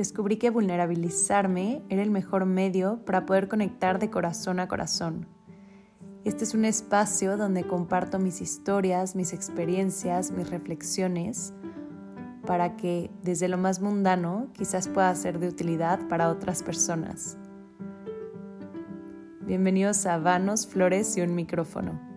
descubrí que vulnerabilizarme era el mejor medio para poder conectar de corazón a corazón. Este es un espacio donde comparto mis historias, mis experiencias, mis reflexiones, para que desde lo más mundano quizás pueda ser de utilidad para otras personas. Bienvenidos a Vanos, Flores y un micrófono.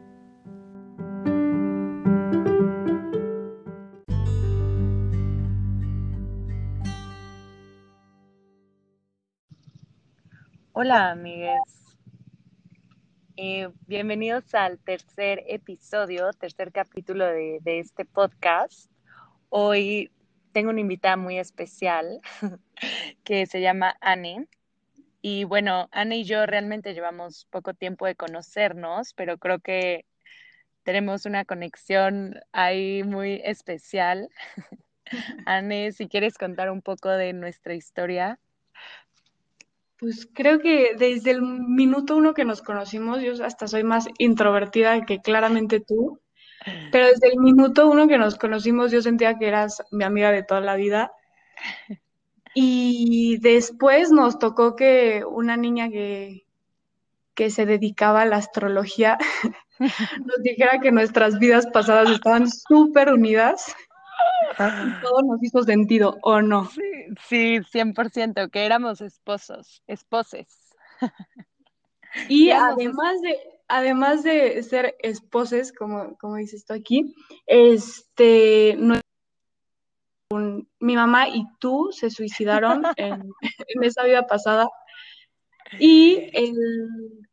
Hola amigues, eh, bienvenidos al tercer episodio, tercer capítulo de, de este podcast. Hoy tengo una invitada muy especial que se llama Anne. Y bueno, Anne y yo realmente llevamos poco tiempo de conocernos, pero creo que tenemos una conexión ahí muy especial. Anne, si quieres contar un poco de nuestra historia. Pues creo que desde el minuto uno que nos conocimos, yo hasta soy más introvertida que claramente tú. Pero desde el minuto uno que nos conocimos, yo sentía que eras mi amiga de toda la vida. Y después nos tocó que una niña que, que se dedicaba a la astrología nos dijera que nuestras vidas pasadas estaban súper unidas. Y todo nos hizo sentido, ¿o no? Sí, sí, 100%, que éramos esposos, esposes. Y además de, además de ser esposes, como, como dices tú aquí, este, mi mamá y tú se suicidaron en, esa vida pasada. Y el,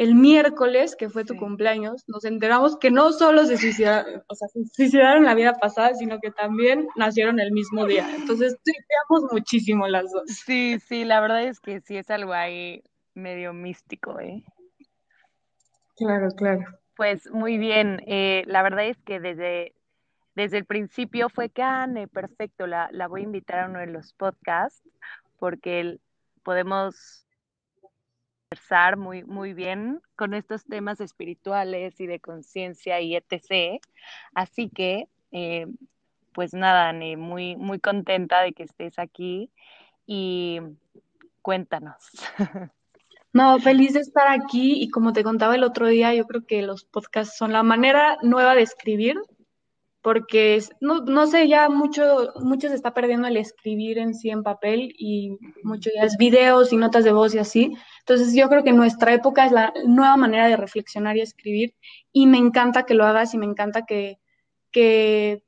el miércoles, que fue tu cumpleaños, nos enteramos que no solo se suicidaron, o sea, se suicidaron la vida pasada, sino que también nacieron el mismo día. Entonces, tripeamos muchísimo las dos. Sí, sí, la verdad es que sí es algo ahí medio místico, ¿eh? Claro, claro. Pues muy bien, eh, la verdad es que desde, desde el principio fue que, ah, perfecto, la, la voy a invitar a uno de los podcasts porque podemos conversar muy, muy bien con estos temas espirituales y de conciencia y etc. Así que, eh, pues nada, Anne, muy, muy contenta de que estés aquí y cuéntanos. No, feliz de estar aquí y como te contaba el otro día, yo creo que los podcasts son la manera nueva de escribir, porque no, no sé, ya mucho, mucho se está perdiendo el escribir en sí en papel y mucho ya es videos y notas de voz y así. Entonces yo creo que nuestra época es la nueva manera de reflexionar y escribir y me encanta que lo hagas y me encanta que, que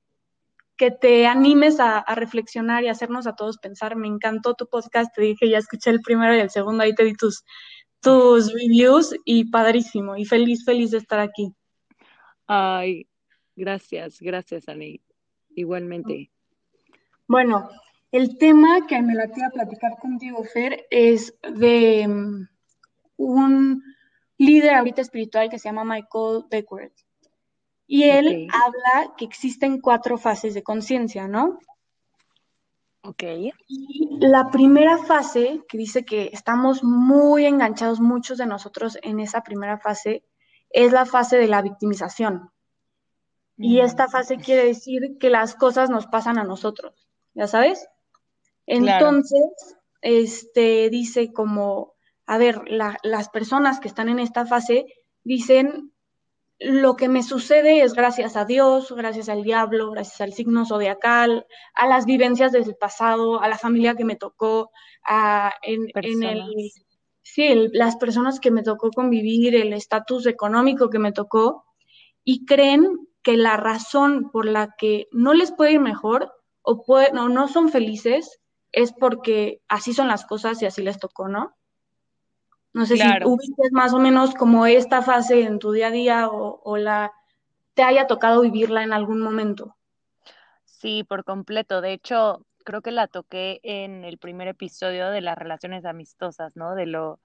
que te animes a, reflexionar y hacernos a todos pensar. Me encantó tu podcast, te dije, ya escuché el primero y el segundo, ahí te di tus, tus reviews y padrísimo, y feliz, feliz de estar aquí. Ay, gracias, gracias, Ani. Igualmente. Bueno, el tema que me la a platicar contigo, Fer, es de mm, un líder ahorita espiritual que se llama Michael Beckworth. Y él habla que existen cuatro fases de conciencia, ¿no? Ok. Y la primera fase, que dice que estamos muy enganchados, muchos de nosotros en esa primera fase, es la fase de la victimización. Y esta fase quiere decir que las cosas nos pasan a nosotros, ¿ya sabes? Entonces, este dice como, a ver, las personas que están en esta fase dicen lo que me sucede es gracias a Dios, gracias al diablo, gracias al signo zodiacal, a las vivencias del pasado, a la familia que me tocó, a en, el sí, las personas que me tocó convivir, el estatus económico que me tocó, y creen que la razón por la que no les puede ir mejor o, o no son felices es porque así son las cosas y así les tocó, ¿no? No sé si ubiques más o menos como esta fase en tu día a día o, la te haya tocado vivirla en algún momento. Sí, por completo. De hecho, creo que la toqué en el primer episodio de las relaciones amistosas, ¿no? De lo,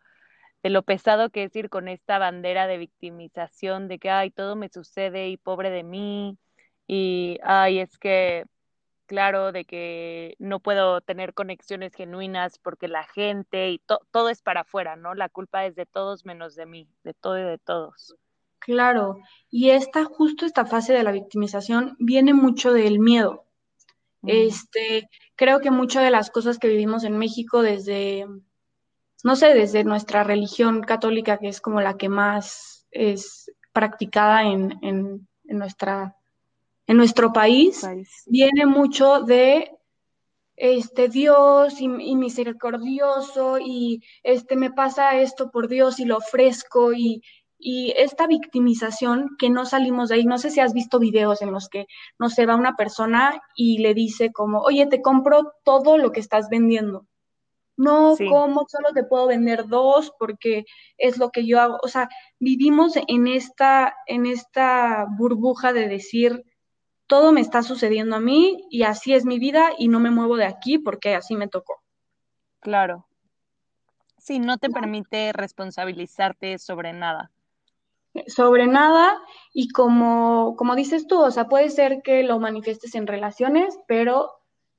de lo pesado que es ir con esta bandera de victimización, de que, ay, todo me sucede y pobre de mí, y, ay, es que claro, de que no puedo tener conexiones genuinas porque la gente y todo es para afuera, ¿no? La culpa es de todos menos de mí, de todo y de todos. Claro, y esta, justo esta fase de la victimización viene mucho del miedo. Mm. Este, creo que muchas de las cosas que vivimos en México desde, no sé, desde nuestra religión católica, que es como la que más es practicada en, en, nuestra, en nuestro país, viene mucho de este Dios y, y, misericordioso y este me pasa esto por Dios y lo ofrezco y, y esta victimización que no salimos de ahí, no sé si has visto videos en los que, no se va una persona y le dice como, oye, te compro todo lo que estás vendiendo. No, ¿cómo? Solo te puedo vender dos porque es lo que yo hago. O sea, vivimos en esta, en esta burbuja de decir, todo me está sucediendo a mí y así es mi vida y no me muevo de aquí porque así me tocó. Claro. Sí, no te permite responsabilizarte sobre nada sobre nada y como, como dices tú, o sea, puede ser que lo manifiestes en relaciones, pero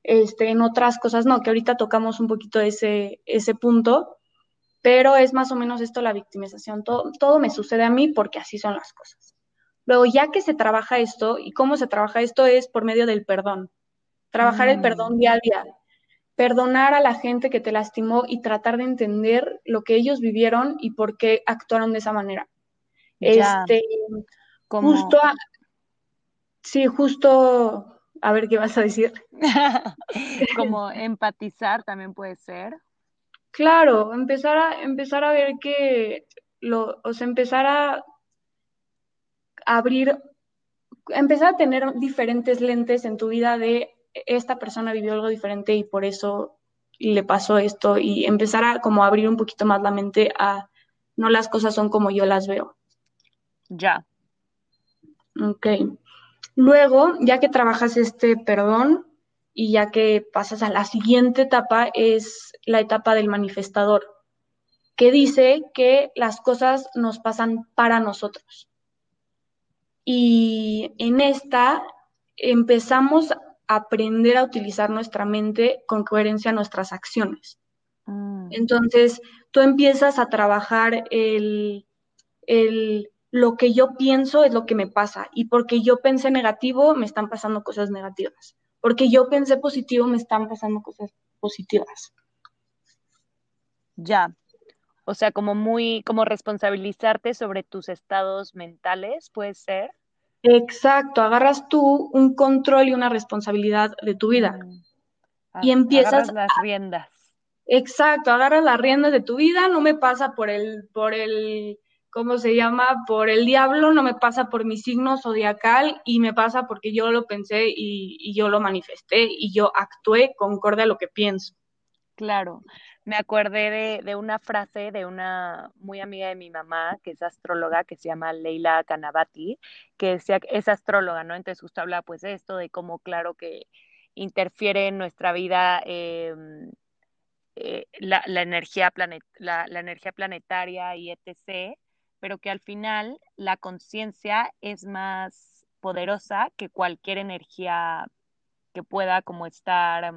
este, en otras cosas no, que ahorita tocamos un poquito ese, ese punto, pero es más o menos esto la victimización, todo, todo me sucede a mí porque así son las cosas. Luego, ya que se trabaja esto, y cómo se trabaja esto es por medio del perdón, trabajar el perdón mm. día a día, perdonar a la gente que te lastimó y tratar de entender lo que ellos vivieron y por qué actuaron de esa manera. Este, justo, sí, justo, a ver qué vas a decir. como empatizar también puede ser. Claro, empezar a, empezar a ver que, lo, o sea, empezar a abrir, empezar a tener diferentes lentes en tu vida de esta persona vivió algo diferente y por eso le pasó esto y empezar a como abrir un poquito más la mente a no las cosas son como yo las veo. Ya. Ok. Luego, ya que trabajas este perdón y ya que pasas a la siguiente etapa, es la etapa del manifestador, que dice que las cosas nos pasan para nosotros. Y en esta empezamos a aprender a utilizar nuestra mente con coherencia a nuestras acciones. Mm. Entonces, tú empiezas a trabajar el, el lo que yo pienso es lo que me pasa y porque yo pensé negativo me están pasando cosas negativas. Porque yo pensé positivo me están pasando cosas positivas. Ya. O sea, como muy, como responsabilizarte sobre tus estados mentales, puede ser. Exacto, agarras tú un control y una responsabilidad de tu vida. Mm. Y empiezas las riendas. Exacto, agarras las riendas de tu vida, no me pasa por el, por el ¿cómo se llama? Por el diablo, no me pasa por mi signo zodiacal y me pasa porque yo lo pensé y, yo lo manifesté y yo actué concorde a lo que pienso. Claro, me acordé de, una frase de una muy amiga de mi mamá, que es astróloga, que se llama Leila Kanabati, que decía es astróloga, ¿no? Entonces justo habla pues de esto, de cómo claro que interfiere en nuestra vida em, eh, la, energía planet, la, la, energía planetaria y etc pero que al final la conciencia es más poderosa que cualquier energía que pueda como estar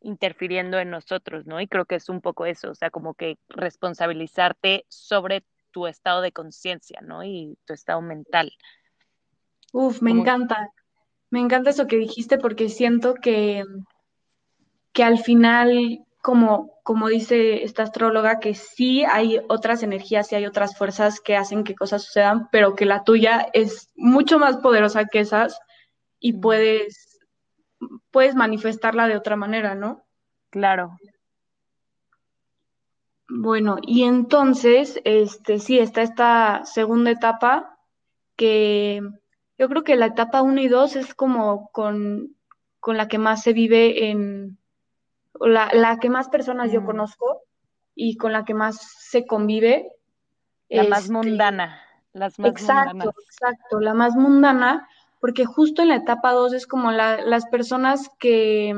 interfiriendo en nosotros, ¿no? Y creo que es un poco eso, o sea, como que responsabilizarte sobre tu estado de conciencia, ¿no? Y tu estado mental. Uf, me encanta. Me encanta eso que dijiste porque siento que, que al final como, como dice esta astróloga, que sí hay otras energías y hay otras fuerzas que hacen que cosas sucedan, pero que la tuya es mucho más poderosa que esas y puedes, puedes manifestarla de otra manera, ¿no? Claro. Bueno, y entonces, este, sí, está esta segunda etapa que yo creo que la etapa 1 y 2 es como con, con la que más se vive en, la, la que más personas yo mm. conozco y con la que más se convive. La más este, mundana, las más exacto, Exacto, la más mundana, porque justo en la etapa 2 es como las personas que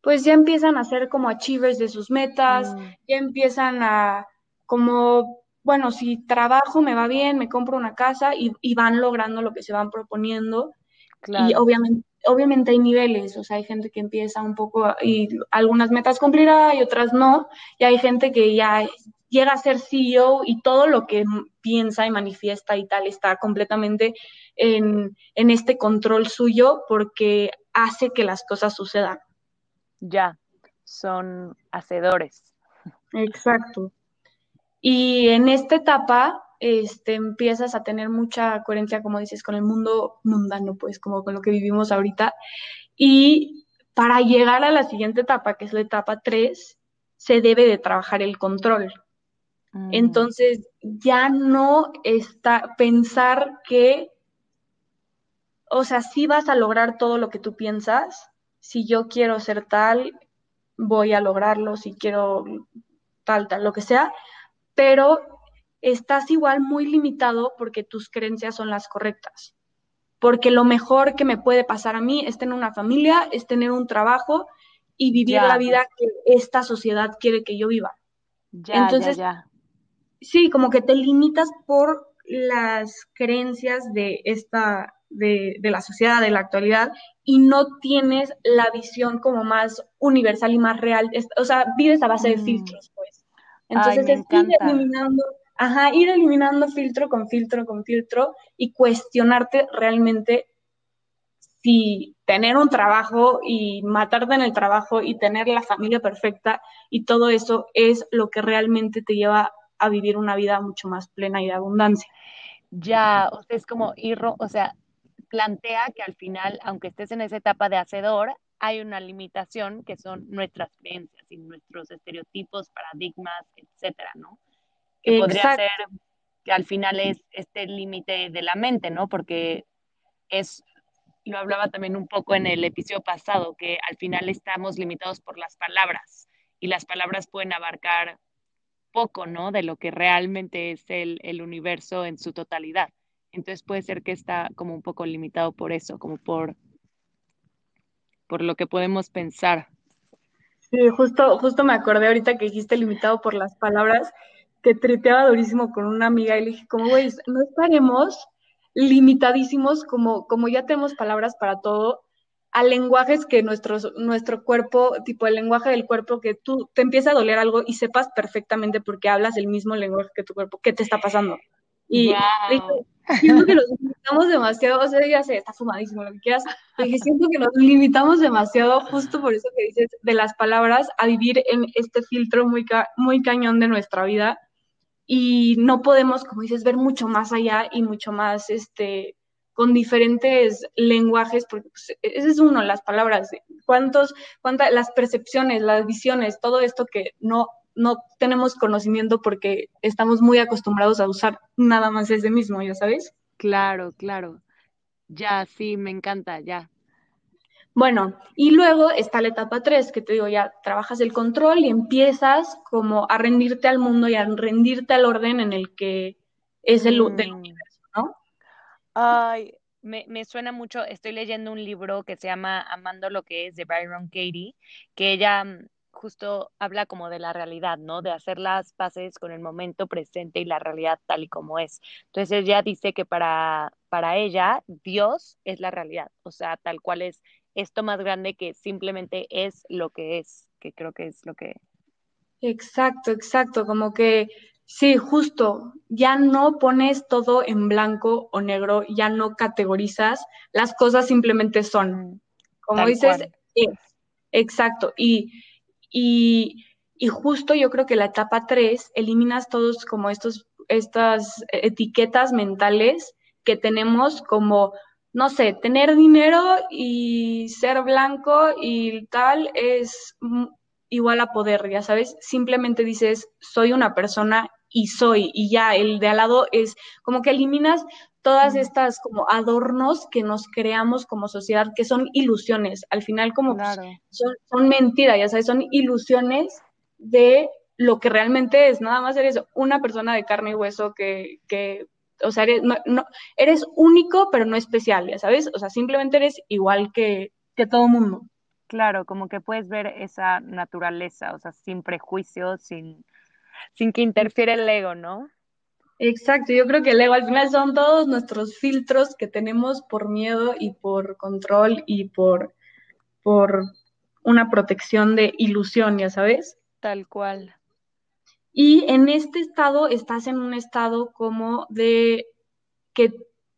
pues ya empiezan a ser como achievers de sus metas, mm. ya empiezan a como, bueno, si trabajo me va bien, me compro una casa y, y van logrando lo que se van proponiendo. Y obviamente obviamente hay niveles, o sea, hay gente que empieza un poco y algunas metas cumplirá y otras no, y hay gente que ya llega a ser CEO y todo lo que piensa y manifiesta y tal está completamente en, en este control suyo porque hace que las cosas sucedan. Ya, son hacedores. Exacto. Y en esta etapa, este, empiezas a tener mucha coherencia, como dices, con el mundo mundano, pues, como con lo que vivimos ahorita. Y para llegar a la siguiente etapa, que es la etapa 3, se debe de trabajar el control. Mm. Entonces, ya no está pensar que, o sea, si vas a lograr todo lo que tú piensas, si yo quiero ser tal, voy a lograrlo, si quiero tal, tal, lo que sea, pero estás igual muy limitado porque tus creencias son las correctas. Porque lo mejor que me puede pasar a mí es tener una familia, es tener un trabajo y vivir la vida que esta sociedad quiere que yo viva. Entonces, ya, sí, como que te limitas por las creencias de esta, de, de, la sociedad, de la actualidad, y no tienes la visión como más universal y más real. O sea, vives a base de mm. filtros, pues. Entonces es ir eliminando, ajá, ir eliminando filtro con filtro con filtro y cuestionarte realmente si tener un trabajo y matarte en el trabajo y tener la familia perfecta y todo eso es lo que realmente te lleva a vivir una vida mucho más plena y de abundancia. Ya, o sea, es como ir, o sea, plantea que al final, aunque estés en esa etapa de hacedor, hay una limitación que son nuestras creencias y nuestros estereotipos, paradigmas, etcétera, ¿no? Que podría ser que al final es este límite de la mente, ¿no? Porque es, lo hablaba también un poco en el episodio pasado, que al final estamos limitados por las palabras y las palabras pueden abarcar poco, ¿no? De lo que realmente es el, el universo en su totalidad. Entonces puede ser que está como un poco limitado por eso, como por por lo que podemos pensar. Sí, justo, justo me acordé ahorita que dijiste limitado por las palabras, que tripeaba durísimo con una amiga y le dije, como, güey, no estaremos limitadísimos como, como ya tenemos palabras para todo, a lenguajes que nuestro, nuestro cuerpo, tipo el lenguaje del cuerpo, que tú te empieza a doler algo y sepas perfectamente porque hablas el mismo lenguaje que tu cuerpo, qué te está pasando. Y siento que nos limitamos demasiado, o sea, ya sé, está fumadísimo, lo que quieras, pero siento que nos limitamos demasiado justo por eso que dices de las palabras a vivir en este filtro muy, muy cañón de nuestra vida y no podemos, como dices, ver mucho más allá y mucho más, este, con diferentes lenguajes, porque pues, ese es uno, las palabras, cuántos, cuántas, las percepciones, las visiones, todo esto que no no tenemos conocimiento porque estamos muy acostumbrados a usar nada más ese mismo, ¿ya sabes? Claro, claro. Ya, sí, me encanta, ya. Bueno, y luego está la etapa 3, que te digo, ya trabajas el control y empiezas como a rendirte al mundo y a rendirte al orden en el que es el del mm. universo, ¿no? Ay, me, me, suena mucho, estoy leyendo un libro que se llama Amando lo que es de Byron Katie, que ella mm, justo habla como de la realidad, ¿no? De hacer las paces con el momento presente y la realidad tal y como es. Entonces ella dice que para, para ella Dios es la realidad, o sea, tal cual es esto más grande que simplemente es lo que es, que creo que es lo que... Exacto, exacto, como que sí, justo, ya no pones todo en blanco o negro, ya no categorizas, las cosas simplemente son. Como dices, es. Exacto. Y y, justo yo creo que la etapa 3 eliminas todos como estos, estas etiquetas mentales que tenemos como, no sé, tener dinero y ser blanco y tal es igual a poder, ya sabes, simplemente dices, soy una persona y soy, y ya el de al lado es como que eliminas todas estas como adornos que nos creamos como sociedad, que son ilusiones, al final como pues, son, mentiras, ya sabes, son ilusiones de lo que realmente es, nada más eres una persona de carne y hueso que, que o sea, eres, no, eres único pero no especial, ya sabes, o sea, simplemente eres igual que, que todo mundo. Claro, como que puedes ver esa naturaleza, o sea, sin prejuicios, sin, sin que interfiere el ego, ¿no? Exacto, yo creo que el ego al final son todos nuestros filtros que tenemos por miedo y por control y por, por una protección de ilusión, ya sabes. Tal cual. Y en este estado estás en un estado como de que,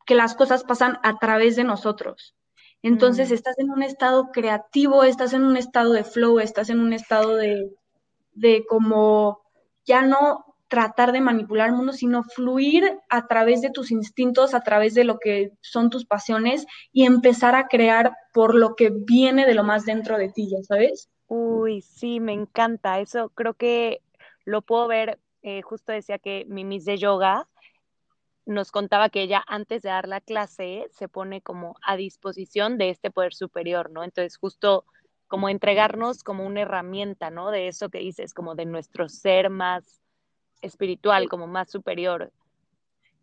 que las cosas pasan a través de nosotros. Entonces estás en un estado creativo, estás en un estado de flow, estás en un estado de, de como ya no tratar de manipular el mundo, sino fluir a través de tus instintos, a través de lo que son tus pasiones y empezar a crear por lo que viene de lo más dentro de ti, ¿ya sabes? Uy, sí, me encanta. Eso creo que lo puedo ver. Eh, justo decía que mi Miss de yoga nos contaba que ella antes de dar la clase se pone como a disposición de este poder superior, ¿no? Entonces justo como entregarnos como una herramienta, ¿no? De eso que dices, como de nuestro ser más espiritual, como más superior.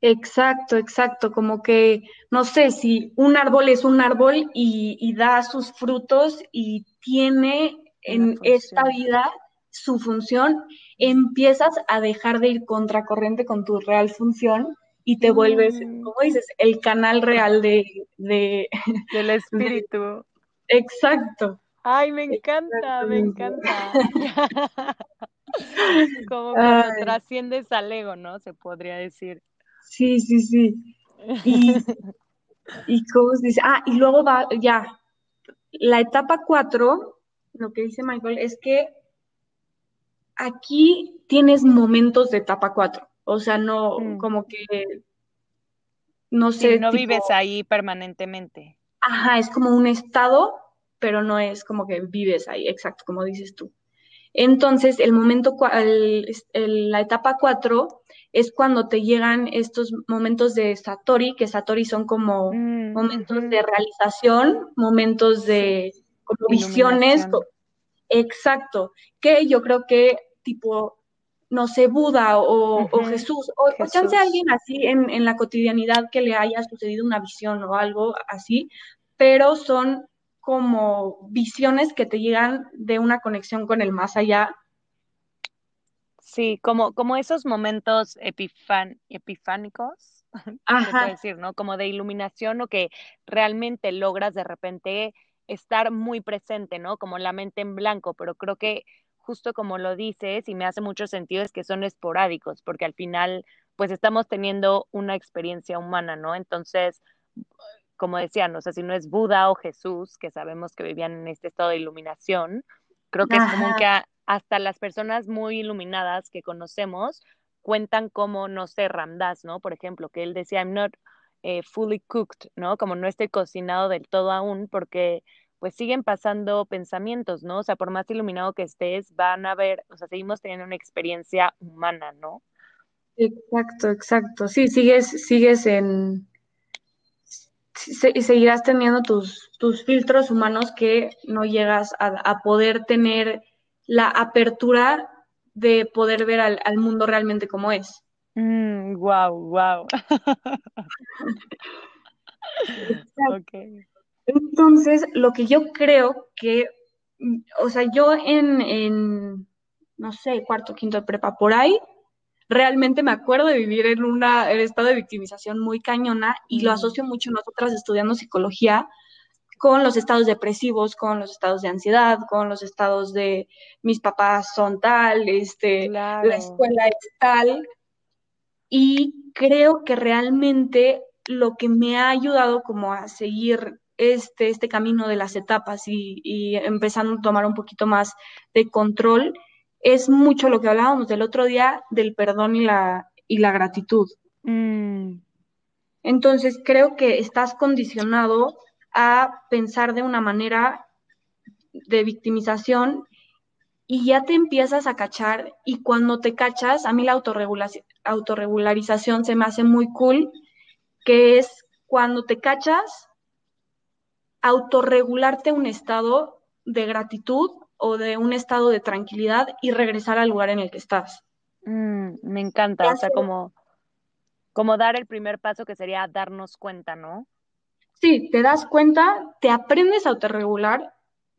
Exacto, exacto, como que, no sé, si un árbol es un árbol y, da sus frutos y tiene en esta vida su función, empiezas a dejar de ir contracorriente con tu real función y te vuelves, mm. como dices, el canal real de, de del espíritu. exacto. Ay, me encanta, me encanta. Como cuando trasciendes al ego, ¿no? Se podría decir. Sí, sí, sí. Y, y cómo se dice, ah, y luego va, ya, la etapa cuatro, lo que dice Michael, es que aquí tienes momentos de etapa cuatro. O sea, no, mm. como que, no sé. no vives ahí permanentemente. Ajá, es como un estado, pero no es como que vives ahí, exacto, como dices tú. Entonces, el momento, la etapa 4 es cuando te llegan estos momentos de Satori, que Satori son como mm, momentos de realización, momentos de como visiones. Exacto, que yo creo que tipo, no sé, Buda o, Jesús, o, o chance alguien así en, en la cotidianidad que le haya sucedido una visión o algo así, pero son como visiones que te llegan de una conexión con el más allá. Sí, como, como esos momentos epifan, epifánicos, Ajá. decir, ¿no? Como de iluminación o que realmente logras de repente estar muy presente, ¿no? Como la mente en blanco, pero creo que justo como lo dices y me hace mucho sentido es que son esporádicos, porque al final pues estamos teniendo una experiencia humana, ¿no? Entonces, como decían, o sea, si no es Buda o Jesús, que sabemos que vivían en este estado de iluminación, creo que es común que hasta las personas muy iluminadas que conocemos cuentan como, no sé, Ramdas, ¿no? Por ejemplo, que él decía, I'm not eh, fully cooked, ¿no? Como no estoy cocinado del todo aún, porque pues siguen pasando pensamientos, ¿no? O sea, por más iluminado que estés, van a ver, o sea, seguimos teniendo una experiencia humana, ¿no? Exacto, exacto. Sí, sigues, sigues en, y seguirás teniendo tus, tus filtros humanos que no llegas a, poder tener la apertura de poder ver al, mundo realmente como es. Mm, wow, wow. Entonces, lo que yo creo que, o sea, yo en, en, no sé, cuarto, quinto de prepa, por ahí, realmente me acuerdo de vivir en un estado de victimización muy cañona y lo asocio mucho nosotras estudiando psicología con los estados depresivos, con los estados de ansiedad, con los estados de mis papás son tal, este, la escuela es tal. Y creo que realmente lo que me ha ayudado como a seguir este, este camino de las etapas y, y empezando a tomar un poquito más de control es mucho lo que hablábamos del otro día del perdón y la, y la gratitud. Mm. Entonces, creo que estás condicionado a pensar de una manera de victimización y ya te empiezas a cachar y cuando te cachas, a mí la autorregularización se me hace muy cool, que es cuando te cachas, autorregularte un estado de gratitud o de un estado de tranquilidad y regresar al lugar en el que estás. Mm, me encanta, o sea, como, como dar el primer paso que sería darnos cuenta, ¿no? Sí, te das cuenta, te aprendes a autorregular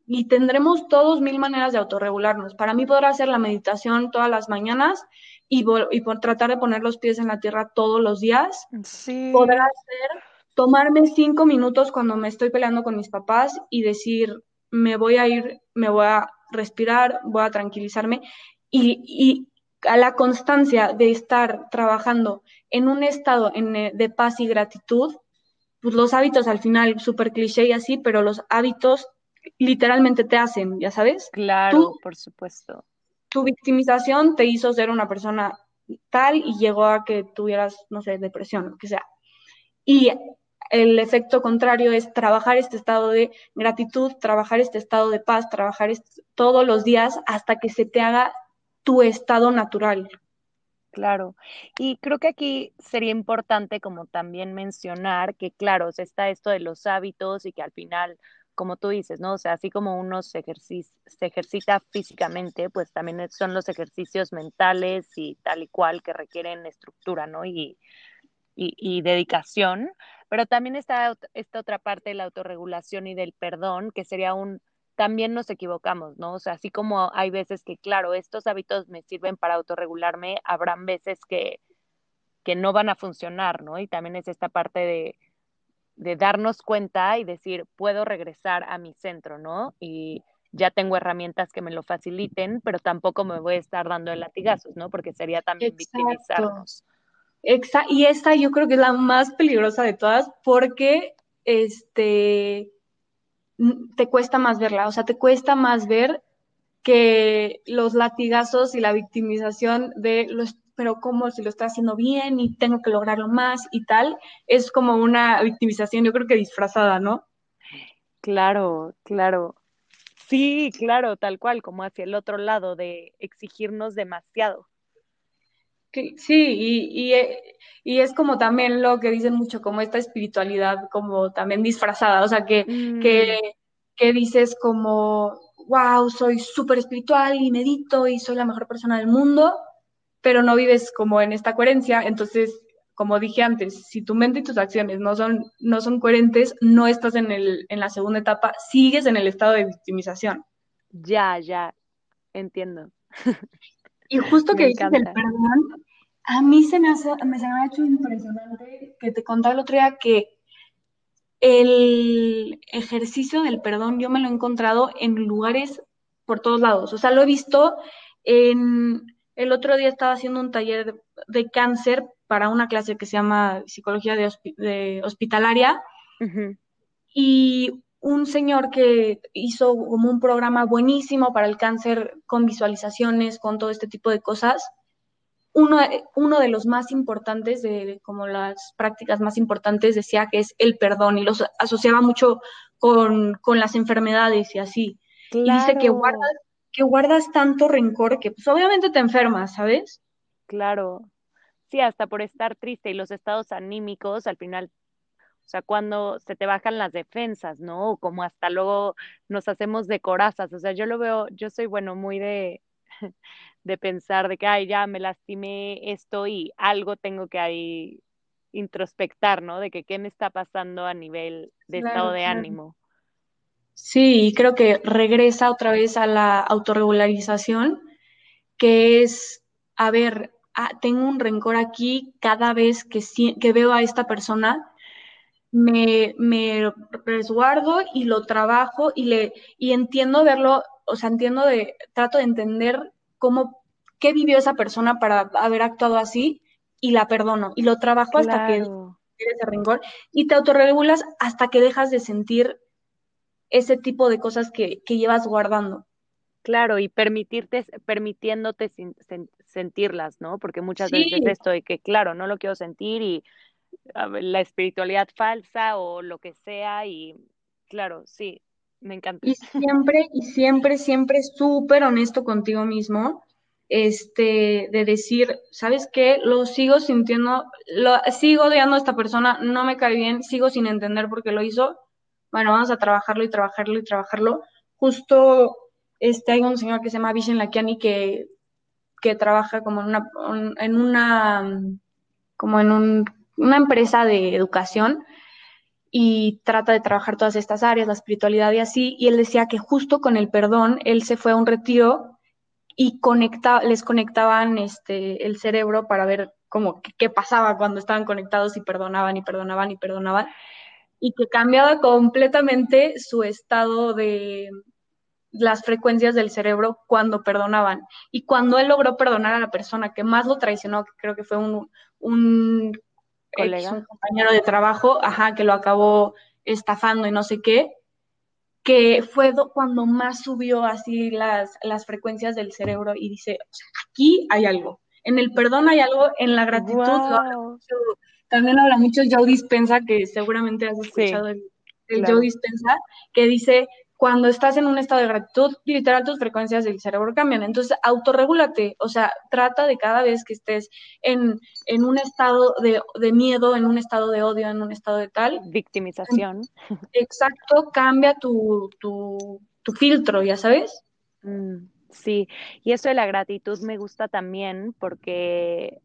y tendremos todos mil maneras de autorregularnos. Para mí podrá ser la meditación todas las mañanas y, y por tratar de poner los pies en la tierra todos los días. Sí. Podrá ser tomarme cinco minutos cuando me estoy peleando con mis papás y decir, me voy a ir, me voy a respirar, voy a tranquilizarme y, a la constancia de estar trabajando en un estado de paz y gratitud, pues los hábitos al final, súper cliché y así, pero los hábitos literalmente te hacen, ya sabes. Claro, por supuesto. Tu victimización te hizo ser una persona tal y llegó a que tuvieras, no sé, depresión, lo que sea. Y el efecto contrario es trabajar este estado de gratitud, trabajar este estado de paz, trabajar todos los días hasta que se te haga tu estado natural. Claro, y creo que aquí sería importante como también mencionar que, claro, está esto de los hábitos y que al final, como tú dices, ¿no? O sea, así como uno se, se ejercita físicamente, pues también son los ejercicios mentales y tal y cual que requieren estructura, ¿no? Y dedicación, pero también está esta otra parte de la autorregulación y del perdón, que sería un también nos equivocamos, ¿no? O sea, así como hay veces que, claro, estos hábitos me sirven para autorregularme, habrán veces que, que no van a funcionar, ¿no? Y también es esta parte de, de darnos cuenta y decir, puedo regresar a mi centro, ¿no? Y ya tengo herramientas que me lo faciliten, pero tampoco me voy a estar dando el latigazos, ¿no? Porque sería también victimizarnos. Exacto. Y esta yo creo que es la más peligrosa de todas porque, este, te cuesta más verla, o sea, te cuesta más ver que los latigazos y la victimización de los, pero como si lo está haciendo bien y tengo que lograrlo más y tal, es como una victimización, yo creo que disfrazada, ¿no? Claro, claro. Sí, claro, tal cual, como hacia el otro lado de exigirnos demasiado. Sí, y, y, es como también lo que dicen mucho, como esta espiritualidad, como también disfrazada, o sea, que, que, mm. que dices como, wow, soy súper espiritual y medito y soy la mejor persona del mundo, pero no vives como en esta coherencia, entonces, como dije antes, si tu mente y tus acciones no son, no son coherentes, no estás en, el, en la segunda etapa, sigues en el estado de victimización. Ya, ya, entiendo. Y justo que dices el perdón, a mí se me, hace, me, se me ha hecho impresionante que te contaba el otro día que el ejercicio del perdón yo me lo he encontrado en lugares por todos lados. O sea, lo he visto en... El otro día estaba haciendo un taller de, cáncer para una clase que se llama Psicología de, Hospitalaria. Y un señor que hizo como un programa buenísimo para el cáncer con visualizaciones, con todo este tipo de cosas. Uno, uno de los más importantes, de, como las prácticas más importantes, decía que es el perdón y los asociaba mucho con, con las enfermedades y así. Y dice que guardas, que guardas tanto rencor que pues obviamente te enfermas, ¿sabes? Claro. Sí, hasta por estar triste y los estados anímicos al final o sea, cuando se te bajan las defensas, ¿no? O como hasta luego nos hacemos de corazas. O sea, yo lo veo, yo soy, bueno, muy de, de pensar de que, ay, ya me lastimé esto y algo tengo que ahí introspectar, ¿no? De que qué me está pasando a nivel de estado de ánimo. Sí, creo que regresa otra vez a la autorregularización, que es, a ver, ah, tengo un rencor aquí cada vez que, que veo a esta persona me, me resguardo y lo trabajo y le y entiendo verlo, o sea, entiendo de, trato de entender cómo, qué vivió esa persona para haber actuado así y la perdono y lo trabajo hasta que ese rencor y te autorregulas hasta que dejas de sentir ese tipo de cosas que, que llevas guardando. Claro, y permitirte, permitiéndote sentirlas, ¿no? Porque muchas veces esto de que, claro, no lo quiero sentir y la espiritualidad falsa o lo que sea y claro, sí, me encanta. Y siempre, y siempre, siempre súper honesto contigo mismo, este, de decir, ¿sabes qué? Lo sigo sintiendo, lo, sigo odiando a esta persona, no me cae bien, sigo sin entender por qué lo hizo. Bueno, vamos a trabajarlo y trabajarlo y trabajarlo. Justo, este, hay un señor que se llama Vishen Lakiani que, que trabaja como en una, en una, como en un una empresa de educación y trata de trabajar todas estas áreas, la espiritualidad y así, y él decía que justo con el perdón, él se fue a un retiro y conecta, les conectaban este, el cerebro para ver cómo qué pasaba cuando estaban conectados y perdonaban y perdonaban y perdonaban, y que cambiaba completamente su estado de las frecuencias del cerebro cuando perdonaban. Y cuando él logró perdonar a la persona que más lo traicionó, que creo que fue un, un un compañero de trabajo, ajá, que lo acabó estafando y no sé qué, que fue cuando más subió así las, las frecuencias del cerebro y dice, aquí hay algo, en el perdón hay algo, en la gratitud también habla mucho Joe Dispensa, que seguramente has escuchado el, Joe Dispensa, que dice, cuando estás en un estado de gratitud, literal tus frecuencias del cerebro cambian. Entonces, autorregúlate, o sea, trata de cada vez que estés en, en un estado de, de, miedo, en un estado de odio, en un estado de tal. Victimización. Exacto, cambia tu, tu, tu filtro, ya sabes. Mm, sí, y eso de la gratitud me gusta también porque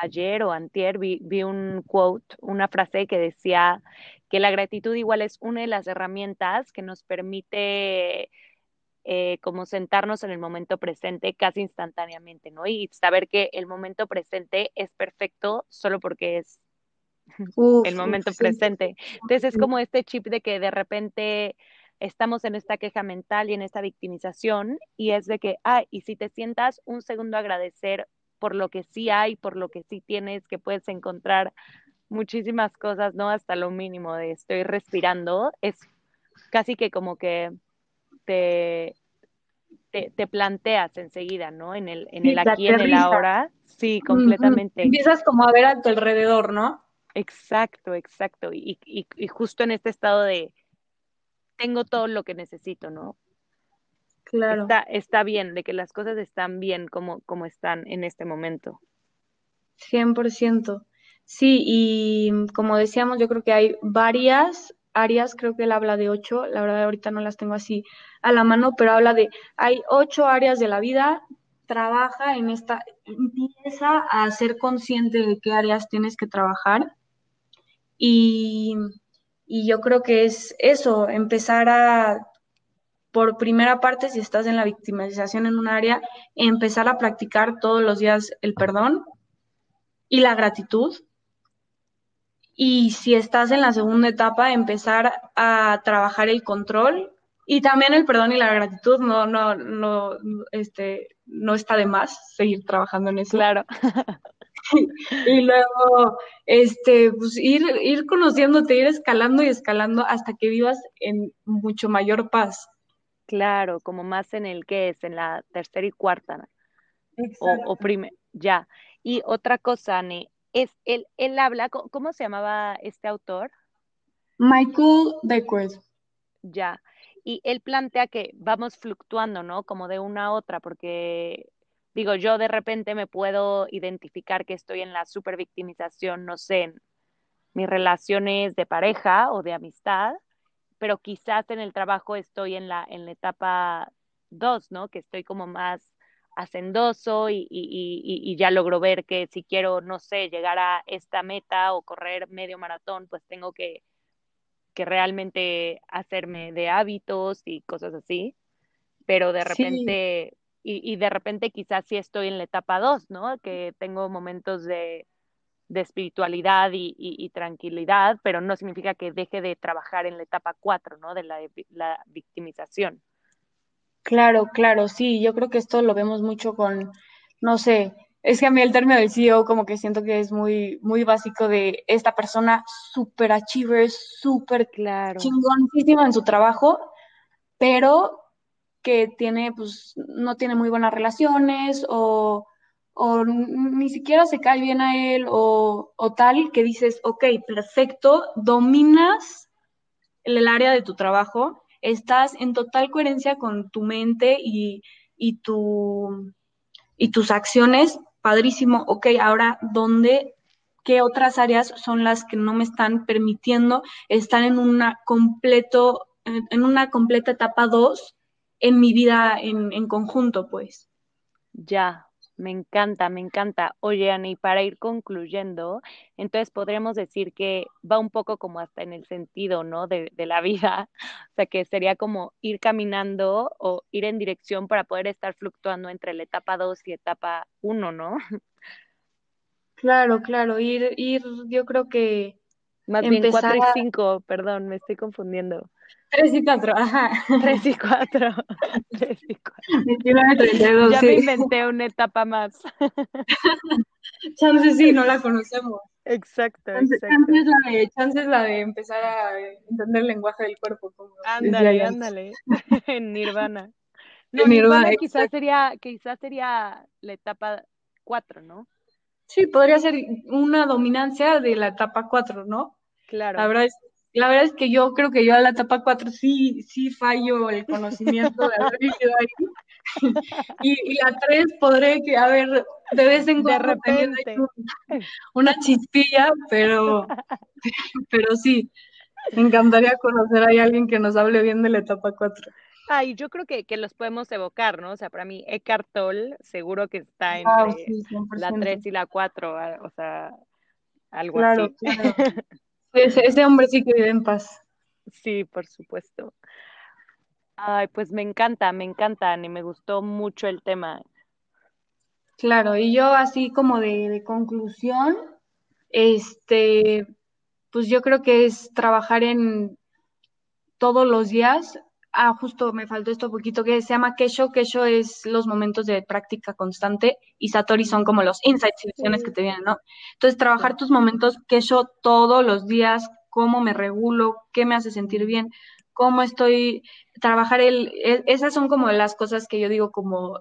ayer o antier vi, vi, un quote, una frase que decía que la gratitud igual es una de las herramientas que nos permite eh, como sentarnos en el momento presente casi instantáneamente, ¿no? Y saber que el momento presente es perfecto solo porque es el momento presente. Entonces es como este chip de que de repente estamos en esta queja mental y en esta victimización y es de que, ah, y si te sientas un segundo a agradecer por lo que sí hay, por lo que sí tienes, que puedes encontrar muchísimas cosas, ¿no? Hasta lo mínimo de estoy respirando, es casi que como que te, te, planteas enseguida, ¿no? En el, en el aquí, en el ahora. Sí, completamente. Empiezas como a ver a tu alrededor, ¿no? Exacto, exacto. Y, y, y justo en este estado de tengo todo lo que necesito, ¿no? Claro. Está, está bien, de que las cosas están bien como, como están en este momento. 100%. Sí, y como decíamos, yo creo que hay varias áreas, creo que él habla de ocho, la verdad ahorita no las tengo así a la mano, pero habla de, hay ocho áreas de la vida, trabaja en esta, empieza a ser consciente de qué áreas tienes que trabajar y, y yo creo que es eso, empezar a por primera parte, si estás en la victimización en un área, empezar a practicar todos los días el perdón y la gratitud. Y si estás en la segunda etapa, empezar a trabajar el control y también el perdón y la gratitud. No, no, no, este, no está de más seguir trabajando en eso. Claro. y luego, este, pues ir, ir conociéndote, ir escalando y escalando hasta que vivas en mucho mayor paz. Claro, como más en el que es, en la tercera y cuarta. O, o ya. Y otra cosa, Ani, es, él, él habla, ¿cómo se llamaba este autor? Michael Beckwith. Ya. Y él plantea que vamos fluctuando, ¿no? Como de una a otra, porque digo, yo de repente me puedo identificar que estoy en la supervictimización, no sé, en mis relaciones de pareja o de amistad, pero quizás en el trabajo estoy en la, en la etapa dos, ¿no? Que estoy como más hacendoso y, y, y, ya logro ver que si quiero, no sé, llegar a esta meta o correr medio maratón, pues tengo que, que realmente hacerme de hábitos y cosas así. Pero de repente, y, y, de repente quizás sí estoy en la etapa dos, ¿no? Que tengo momentos de, de espiritualidad y, tranquilidad, pero no significa que deje de trabajar en la etapa 4, ¿no? De la, la, victimización. Claro, claro, sí, yo creo que esto lo vemos mucho con, no sé, es que a mí el término del CEO como que siento que es muy, muy básico de esta persona super achiever, súper claro. chingonísima en su trabajo, pero que tiene, pues, no tiene muy buenas relaciones o o ni siquiera se cae bien a él o, tal que dices, ok, perfecto, dominas el, área de tu trabajo, estás en total coherencia con tu mente y, y, tu, y tus acciones, padrísimo, ok, ahora, ¿dónde, qué otras áreas son las que no me están permitiendo estar en una completo, en, una completa etapa 2 en mi vida en, en conjunto, pues? Ya, me encanta, me encanta. Oye, Ani, para ir concluyendo, entonces podremos decir que va un poco como hasta en el sentido, ¿no? De, la vida. O sea, que sería como ir caminando o ir en dirección para poder estar fluctuando entre la etapa 2 y etapa 1, ¿no? Claro, claro. Ir, ir, yo creo que. Más bien 4 y 5, perdón, me estoy confundiendo. 3 y 4, ajá. 3 y 4. 3 y 4. ya me inventé una etapa más. Chance sí, no la conocemos. Exacto, Chance, exacto. chance es la de, chance es la de empezar a entender el lenguaje del cuerpo. Como Ándale, ándale. En Nirvana. No, En Nirvana, Nirvana quizás sería, quizás sería la etapa 4, ¿no? Sí, podría ser una dominancia de la etapa 4, ¿no? La Claro. verdad es, la verdad es que yo creo que yo a la etapa 4 sí, sí fallo el conocimiento de haber vivido ahí. Y, y la 3 podré que, a ver, de vez en De cuando ahí repente. un- una chispilla, pero, pero sí, me encantaría conocer a alguien que nos hable bien de la etapa 4. Ay, yo creo que, que los podemos evocar, ¿no? O sea, para mí, Eckhart Tolle seguro que está entre sí, la 100%. 3 y la 4, a- o sea, algo Claro, así. claro. Ese, ese hombre sí que vive en paz. Sí, por supuesto. Ay, pues me encanta, me encanta, Ani, me gustó mucho el tema. Claro, y yo así como de, de conclusión, este, pues yo creo que es trabajar en todos los días. Ah, justo me faltó esto poquito que se llama Kesho. Kesho es los momentos de práctica constante y Satori son como los insights y visiones que te vienen, ¿no? Entonces, trabajar tus momentos Kesho todos los días, cómo me regulo, qué me hace sentir bien, cómo estoy, trabajar el, esas son como las cosas que yo digo como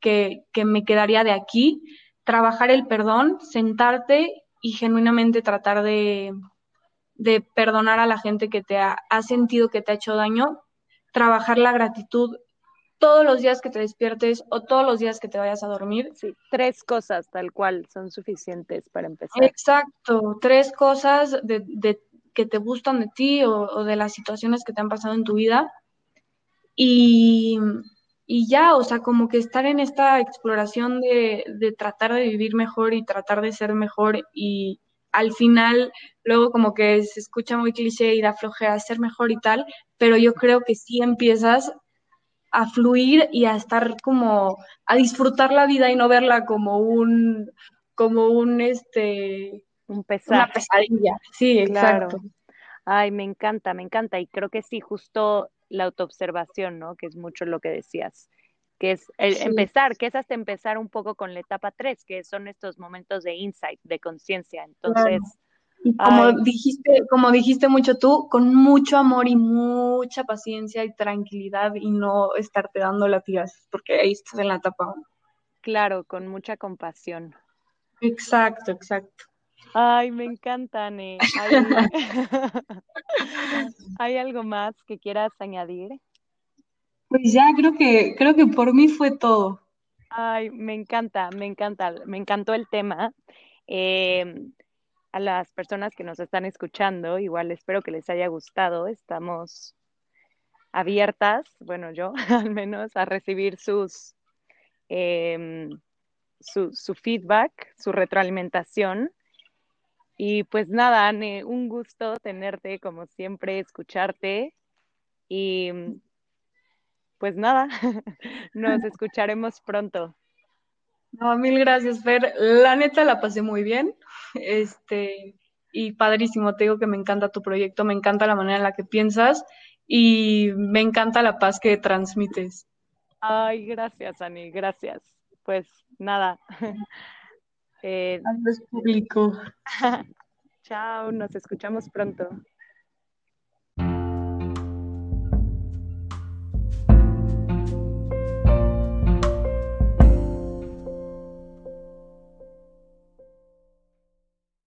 que, que me quedaría de aquí, trabajar el perdón, sentarte y genuinamente tratar de, de perdonar a la gente que te ha, ha sentido que te ha hecho daño, trabajar la gratitud todos los días que te despiertes o todos los días que te vayas a dormir. Sí, tres cosas tal cual son suficientes para empezar. Exacto, tres cosas de, de- que te gustan de ti o, o de las situaciones que te han pasado en tu vida. Y, y ya, o sea, como que estar en esta exploración de, de tratar de vivir mejor y tratar de ser mejor y al final luego como que se escucha muy cliché y da flojera ser mejor y tal, pero yo creo que sí empiezas a fluir y a estar como a disfrutar la vida y no verla como un como un este Un una pesar. pesadilla. Sí, Claro. exacto. Ay, me encanta, me encanta. Y creo que sí, justo la autoobservación, ¿no? Que es mucho lo que decías. Que es el Sí. empezar, que es hasta empezar un poco con la etapa 3, que son estos momentos de insight, de conciencia. Entonces, Y como ay, dijiste, como dijiste mucho tú, con mucho amor y mucha paciencia y tranquilidad y no estarte dando latigazos, porque ahí estás en la etapa claro, con mucha compasión. Exacto, exacto. Ay, me encanta. ¿Hay, ¿Hay algo más que quieras añadir? Pues ya creo que, creo que por mí fue todo. Ay, me encanta, me encanta, me encantó el tema. Eh, a las personas que nos están escuchando, igual espero que les haya gustado. Estamos abiertas, bueno, yo al menos, a recibir sus, eh, su, su feedback, su retroalimentación. Y pues nada, Anne, un gusto tenerte, como siempre, escucharte. Y pues nada, nos escucharemos pronto. No, mil gracias, Fer. La neta la pasé muy bien. Este, y padrísimo, te digo que me encanta tu proyecto, me encanta la manera en la que piensas y me encanta la paz que transmites. Ay, gracias, Ani, gracias. Pues nada. Eh, Adiós, público. chao, nos escuchamos pronto.